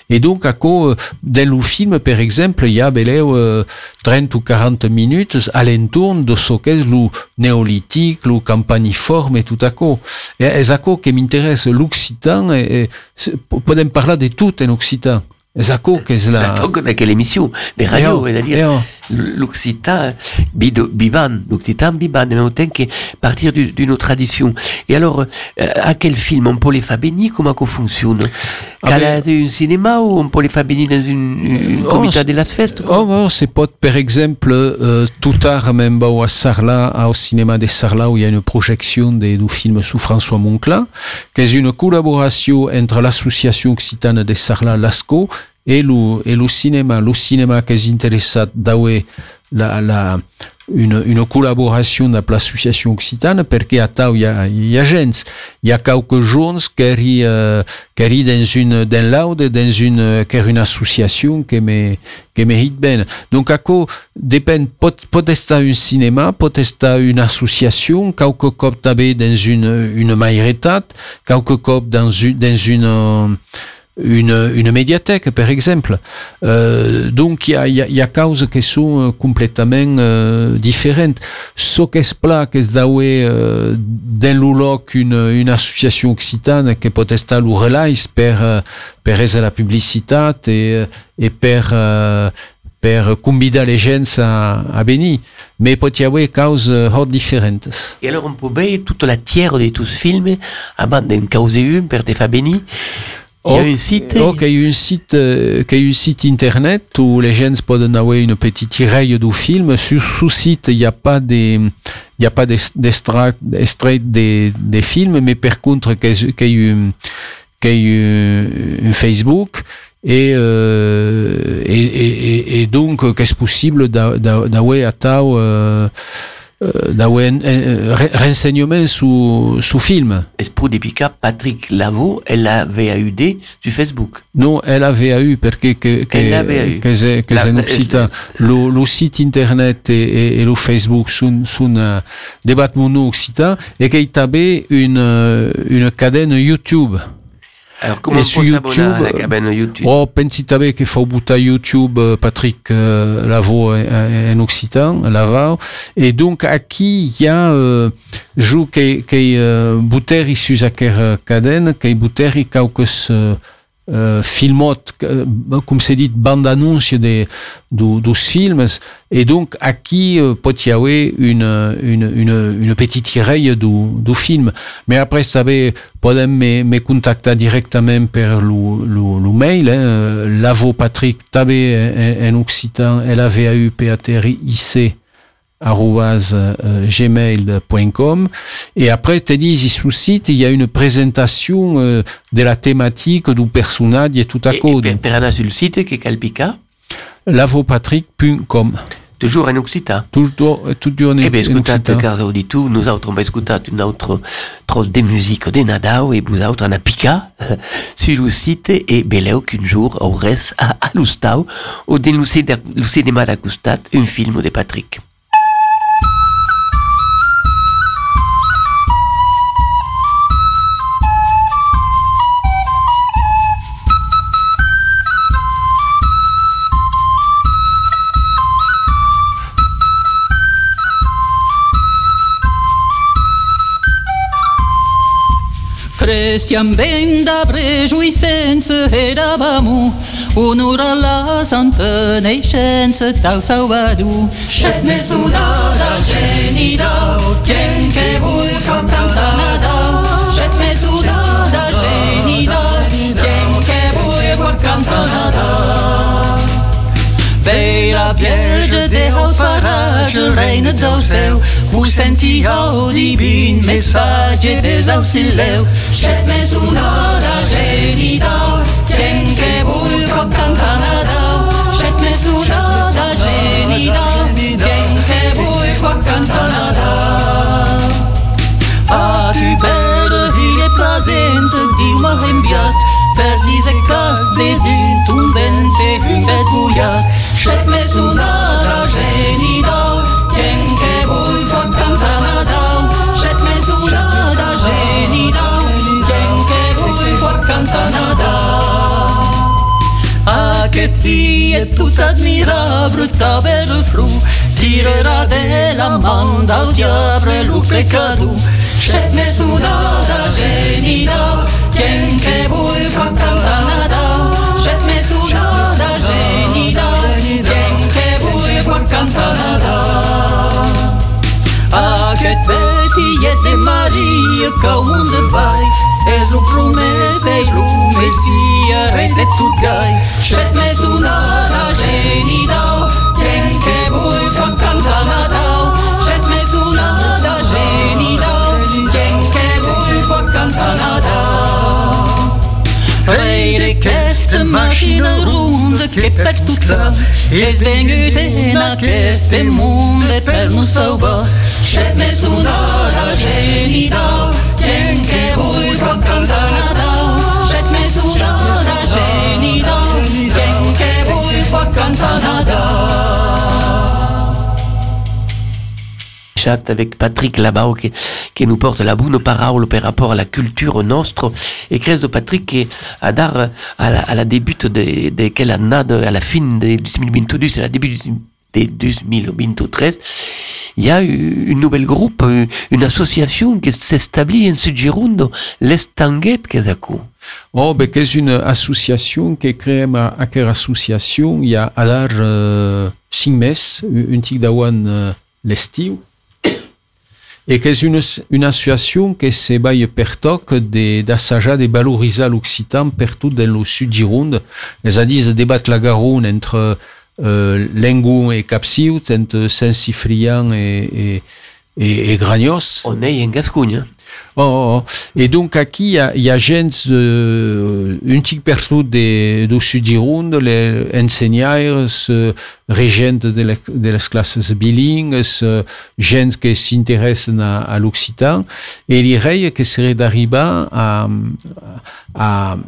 S2: et donc à quoi dans le film par exemple il y a euh, 30 ou 40 minutes à l'entour de ce qu'est le néolithique le campaniforme et tout à coup et c'est à quoi qui m'intéresse l'occitan et, et podem parler de tout en occitan és aquò que és la...
S1: Exacto, d'aquella émission l'occitan vivant, l'occitan en même temps que partir d'une tradition. Et alors, euh, à quel film on peut les faire bénir Comment ça fonctionne? Ah ben, un cinéma ou on peut les faire bénir dans une, une oh, comité de las fest
S2: Oh, oh c'est pas, par exemple, euh, tout tard, même à Sarlat, au cinéma de Sarlat, où il y a une projection de, du film sous François Moncla, qui est une collaboration entre l'association occitane de Sarlat, l'ASCO, et le, et le cinéma. Le cinéma qui est intéressé d'avoir la, la, une, une collaboration avec l'association occitane parce qu'il y a, il y a gens, il y a quelques jeunes qui euh, qui dans une, dans l'aude, dans une, qui une association qui me, qui mérite bien. Donc, à quoi dépend, peut, peut être un cinéma, peut être une association, quelques cop dans une, une majorité, quelques cop dans une, dans une, une, une médiathèque, par exemple. Euh, donc, il y a, y, a, y a causes qui sont complètement euh, différentes. Ce qui plat, que c'est euh, dans le loc une, une association occitane qui peut être le relais per, per la publicité et, et per, per convidar les gens à, à venir. Mais peut y avoir causes hors différentes.
S1: Et alors, on peut voir toute la tiers de tous ces films avant d'en causer une per te faire venir il y a un site.
S2: Il y a un site, euh, il y a un site internet où les gens peuvent avoir une petite tirée du film. Sur ce site, il n'y a pas des, il n'y a pas d'extrait des, des films, mais par contre, qu'il y a eu, qu'il y a un Facebook. Et, euh, et, et, et, donc, qu'est-ce possible d'avoir à Tao, euh, euh, d'avoir un, un, renseignement sous, sous film.
S1: Et pour des Patrick Lavaux, elle a VAUD du Facebook.
S2: Non, elle a VAU parce que, que, que, que c'est, que c'est occitan. Le, le site internet et, et, et le Facebook sont, sont uh, débat mono occitan et qu'il y une, une cadenne YouTube.
S1: Alors, comment on peut YouTube, à la cabane YouTube
S2: Oh, pensi tabe che fa buta YouTube euh, Patrick euh, Lavo en occitan, Lavao. Et donc, aquí il y a euh, jo que, que euh, buteri sus aquer caden, que buteri caucus euh, uh, filmot, uh, com s'ha dit, bande-annonce de, du, dos films, et donc aquí uh, pot y avoir une, une, une, une petite tirelle du, du film. Mais après, també podem me, me contactar directament per le mail, eh? l'avo Patrick també en, en occitan, L-A-V-A-U-P-A-T-R-I-C, euh, gmail.com et après tu dis sur site il y a une présentation euh, de la thématique du personnage et tout à code.
S1: Et, et sur le site qui est calpica
S2: lavopatrick.com
S1: Toujours en occitan.
S2: Toujours, toujours en,
S1: eh ben, escutat, cars auditu, nous autres, on va écouter une autre trosse de musique de Nadao et vous autres, on a pica sur le site et beleu qu'un jour, au reste, à, à l'Ustau, ou dans le cinéma d'Acustat, un film de Patrick.
S3: Prestiam benda prejuicență erabamu Unura la santaneicență tau salvadu Shet mesunada genida Quien que vulcan tantanada Shet mesunada genida Quien que vulcan tantanada Beira bierge de hau faraj Reine do seu vous sentir au divin message des auxiliaux. J'ai mes une ode à Génidor, qu'en que vous croquez Canada. J'ai mes une ode à Génidor, qu'en que vous croquez Canada. Ah, tu père, il est plaisante, dis-moi bien bien. Per dix éclats des vues, tout vent et une bête bouillarde. J'ai mes une ode à Génidor, Canada. Aquest ti et put admirar bruta bel fru, tirera de la man del diable lo pecadu. Chet me sudada genida, quien que vull cantar Canada. Chet me sudada genida, quien que vull cantar Canada. Aquest petit fillet de Maria que un de vai, és un messia rei de tot gai Chet mes una da genida Quien que vull pot cantar Nadal Chet mes una da genida Quien que vull pot cantar Nadal Rei d'aquesta màquina ronda que per tothom és venut en aquest món per nos salvar. Chet més una da genida, quien que vull pot cantar Nadal.
S1: Chat avec Patrick Labao qui, qui nous porte la bonne parole par rapport à la culture nostre. Et de Patrick qui à la, la de, à la fin de 2022 à la début de 2023 il y a une nouvelle groupe une association qui s'établit en Sud-Gironde l'Estanguet
S2: Oh, ben, que és una associació que creem a aquesta associació hi ha a dar uh, cinc mesos, un tic d'auant uh, l'estiu, et que és una, una associació que se va per toc d'assajar de, de valoritzar l'occitan per tot dans le sud Gironde, és a de debat la Garonne entre euh, Lengon et Capsiut, entre Saint-Cifrian et, et, et, et Gragnos.
S1: On est en Gascogne.
S2: Oh, oh, oh. Et donc aquí ha, hi ha gens, uh, un xic per tot de, do sud Gironde, les ensenyaires, uh, regents de, les, de les classes bilingues, gens que s'interessen a, a l'occitan, et diria que serait d'arribar a, a,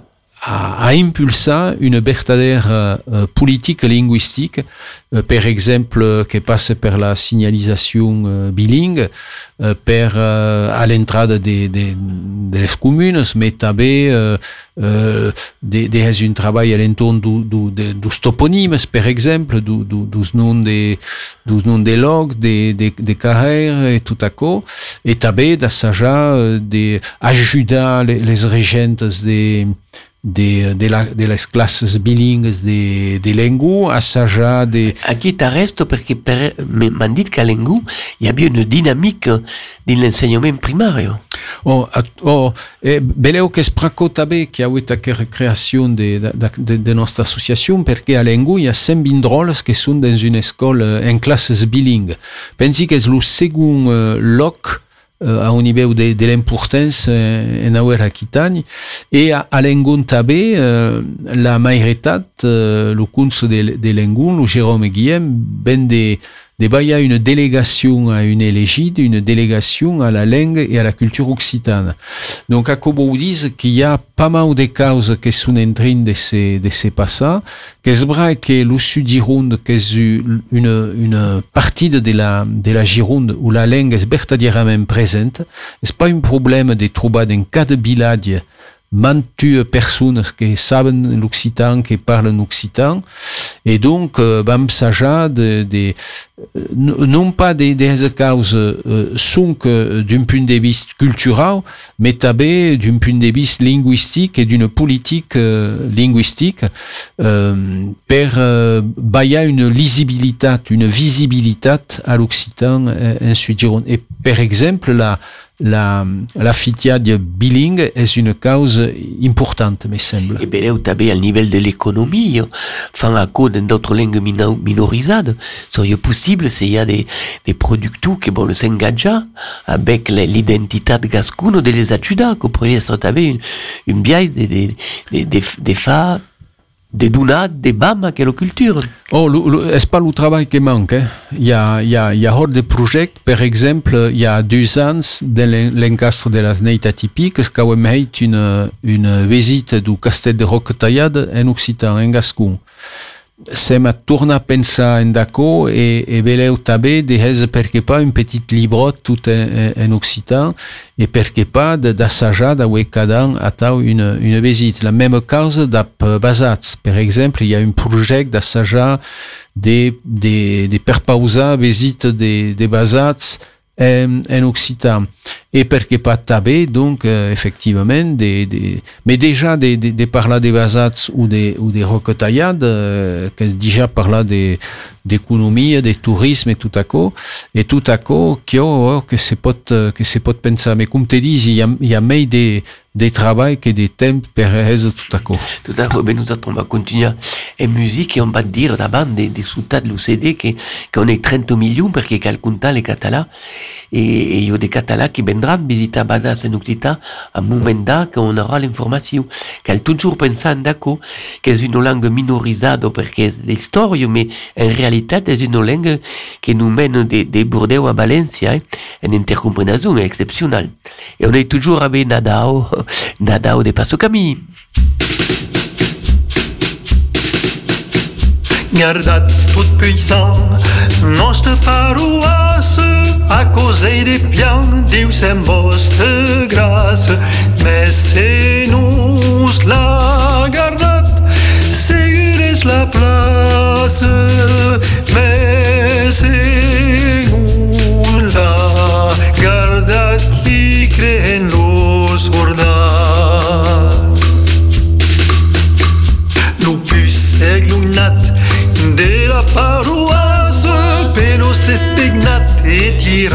S2: a, a impulsar une verdadera uh, politique linguistique, uh, per exemple, que passe per la signalisation bilingue, uh, per uh, a l'entrada de, de, de les communes, mais també uh, uh, de, de un treball a l'entorn du, du, de, dos toponymes, per exemple, du, du, dos noms de, dos noms de log, de, de, de carrer et tot això, et també d'assajar, d'ajudar les, les regentes de de, de, la, de les classes bilingues de, de Lengu, assajar de...
S1: Aquí t'arresto perquè per, m'han dit qu'à Lengu hi havia una dinàmica dins l'ensenyament primari.
S2: Oh, oh, eh, veleu que es pracó també que ha hagut aquesta creació de, de, de, de nostra associació perquè a Lengu hi ha 120 droles que són dans una escola en classes bilingues. Pensi que és el segon uh, lloc a un nivell de, de l'importància uh, en Auer Aquitany i a, a l'Engun també uh, la majoretat, uh, el cons de, de el Jérôme Guillem, ben de de baya une délégation à une élégide, une délégation à la langue et à la culture occitane. Donc, à Kobo disent qu'il y a pas mal de causes qui sont en train de se, de se passer, que c'est vrai que le sud Gironde, que est une, une partie de la, de la Gironde où la langue est verdaderament présente, c'est pas un problème de trouver dans cada village mantu personnes que saben l'occitan, que parlen occitan, et donc euh, vam sajar de, de non pas des, des causes euh, sont que d'un point de vue culturel, mais també d'un point de vue linguistique et d'une politique euh, linguistique euh, per euh, bailler une lisibilitat, une visibilitat à l'occitan euh, en Sud-Gironde. Et par exemple, la, la, la fitiade bilingue est une cause importante, me semble.
S1: E beleu també al nivell de l'economia fan aco en d'autres langues mino- minorisades. Seria possible se hi ha des, des productors que volen s'engajar avec la- l'identitat gascuno de les ajudar, que podria ser també un, un biais de, de, de, de, de fa de donar de bam a aquella cultura.
S2: Oh, lo- lo- és pas le travail qui manque. Eh? Il, y a, il, y a, il y a hors de projets, par exemple, il y a deux ans, dans l'en- l'encastre de la Sneita typique, qu'avons fait une, une visite du Castel de Roquetaillade en Occitan, en Gascon. Sem a tornar a pensar en daco e, e veleu també de perquè pas un petit librot tout en, en occitan e perquè pas d'assajar de cada an a une, une visite. La même cause d'ap basats. Per exemple, il y a un projet d'assajar de, de, de perpausar visite de, de basats en, occitan. Et perquè pas també, donc, euh, effectivement, de, de, mais déjà de, de, de parlar de basats ou de, ou de roquetallades, euh, déjà parlar de, d'economia, de tourisme et tout à coup, et tout à coup, oh, que se pot, euh, que se pot pensar. Mais comme te dis, il y a, il y a més de, de treball que de temps per tout à coup.
S1: Tout à fait, ben nosaltres on va continuar en musique et on va dir davant de, de ciutat l'UCD que, qu'on est 30 milions perquè cal comptar les català i, i hi ha de català que vendran visitar Badas en Occità en moment da qu'on aura l'informació. Cal toujours pensar en daco que és una langue minorisada perquè és d'història, mais en realitat és una langue que nous mène de, de Bordeaux a València eh? en intercomprensió excepcional. Et on est toujours avec Nadao, Nadao de Passo Camí.
S3: Gardat tout puissant, nostre paroisse, à cause des biens, Dieu c'est vostre grâce, mais c'est nous la gardat, c'est la place, et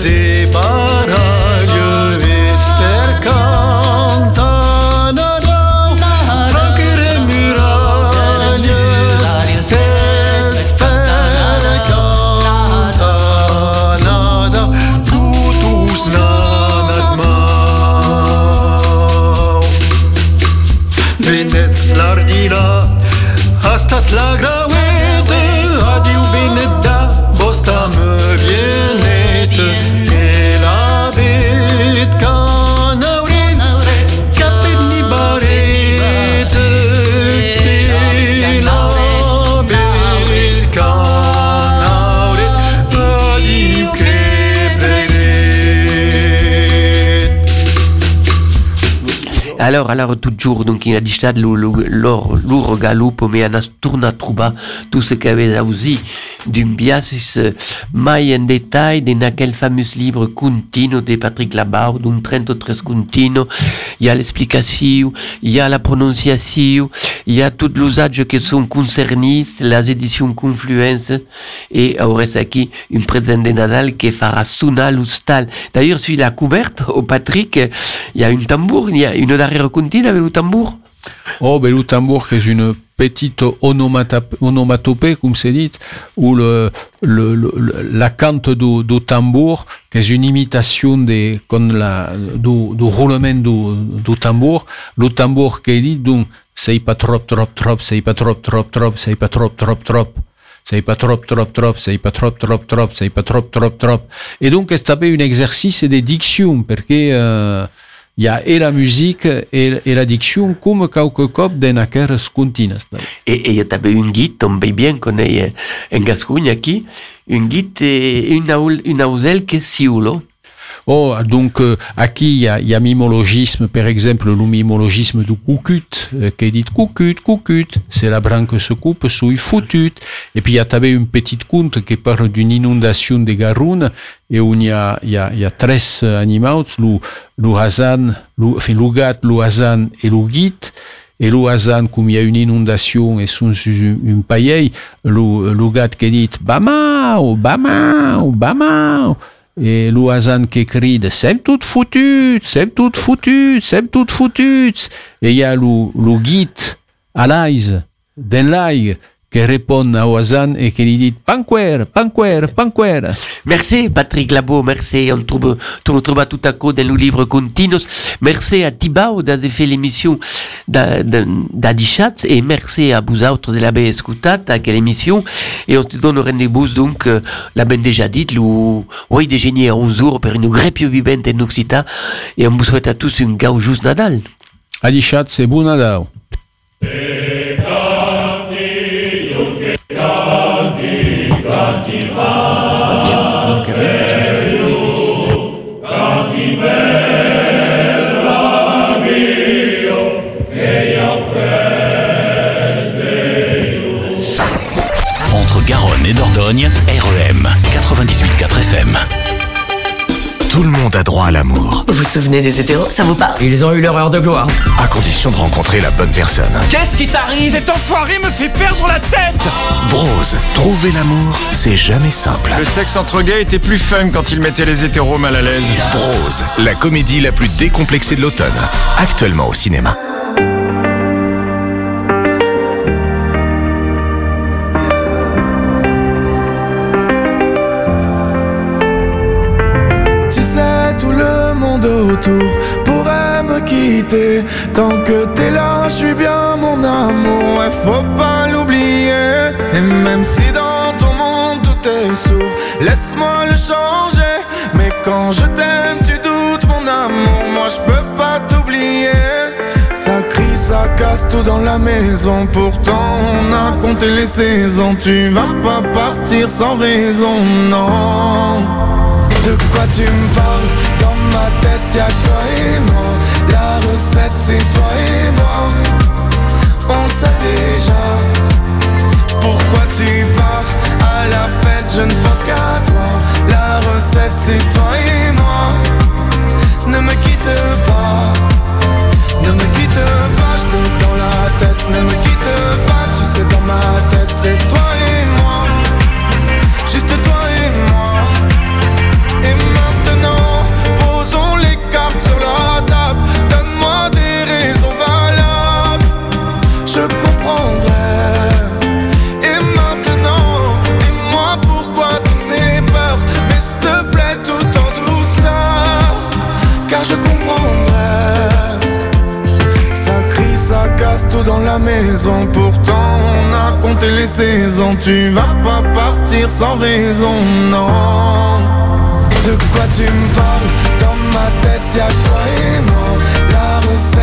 S3: Segus e
S1: Alors, alors, toujours, donc, il a dit ça, l'our mais on a tourné à trouver tout ce qu'avait aussi d'un biasis mai en détail de naquel fameux livre Contino de Patrick Labau, d'un 33 Contino, il y a l'explication, il y a la prononciation, il y a tout l'usage qui sont concernés, les éditions Confluence, et il reste ici une présence de Nadal qui fera Suna Lustal. D'ailleurs, sur la couverte, au Patrick, il y a une tambour, il y a une arrière continue avec le tambour.
S2: Oh, ben le tambour, c'est une petite onomatopée, comme c'est dit, où le, le, le, la cante du, du tambour, qui est une imitation de, comme la, du, roulement du, du tambour, le tambour qui dit, donc, c'est pas trop, trop, trop, c'est pas trop, trop, trop, c'est pas trop, trop, trop. C'est pas trop, trop, trop, c'est pas trop, trop, trop, c'est pas trop, trop, trop. Et donc, c'est un exercice de diction, parce que, euh, il y a et la musique et, et la diction comme quelque cop de naqueres contines.
S1: Et il y a un guide, tombé bien qu'on en Gascogne aquí, un guide et une, une auselle qui est siulo.
S2: Oh, donc euh, aquí il y a, y mimologisme, par exemple le mimologisme du cucut, euh, qui dit cucut, cucut, c'est la branche se coupe sous foutut. Et puis il y a une petite conte qui parle d'une inondation de Garonne et où il y a, il animaux, le, le hazan, le, enfin, le gat, le hazan et le. Et le hazan, comme il y a une inondation et sont sur une, pailleille, le, le gat qui dit Bamao, Bamao, Bamao. Et l'oisan qui crie de c'est tout foutu, c'est tout foutu, c'est tout foutu. Et il y a le, le guide à qui répond à Oisan et qui lui dit Panquer, Panquer, Panquer.
S1: Merci Patrick Labo, merci. On trouve, on trouve tout à coup dans le livre Continus. Merci à Tibao d'avoir fait l'émission d'Adichat et merci à vous autres de l'avoir écouté à quelle émission. Et on te donne rendez-vous donc, euh, la ben déjà dit, le, oui, déjeuner à 11 jours pour une grépio vivante en Occitan. Et on vous souhaite à tous un gau juste Nadal.
S2: Adichat, c'est bon Nadal.
S4: Et Dordogne, REM 98.4 FM. Tout le monde a droit à l'amour,
S5: Vous vous souvenez des hétéros? Ça vous parle?
S6: Ils ont eu leur heure de gloire.
S4: à condition de rencontrer la bonne personne.
S6: Qu'est-ce qui t'arrive? Cet enfoiré me fait perdre la tête
S4: Brose, trouver l'amour, c'est jamais simple.
S7: Le sexe entre gays était plus fun quand il mettait les hétéros mal à l'aise.
S4: Brose, la comédie la plus décomplexée de l'automne, actuellement au cinéma.
S8: Pourrait me quitter. Tant que t'es là, je suis bien mon amour. Ouais, faut pas l'oublier. Et même si dans ton monde tout est sourd, laisse-moi le changer. Mais quand je t'aime, tu doutes mon amour. Moi, je peux pas t'oublier. Ça crie, ça casse tout dans la maison. Pourtant, on a compté les saisons. Tu vas pas partir sans raison, non. De quoi tu me parles? Ma tête y'a toi et moi La recette c'est toi et moi. On sait déjà Pourquoi tu pars. À la fête je ne pense qu'à toi. La recette c'est toi et moi. Ne me quitte pas. Ne me quitte pas Je t'ai Pourtant, on a compté les saisons. Tu vas pas partir sans raison, non. De quoi tu me parles? Dans ma tête y'a toi et moi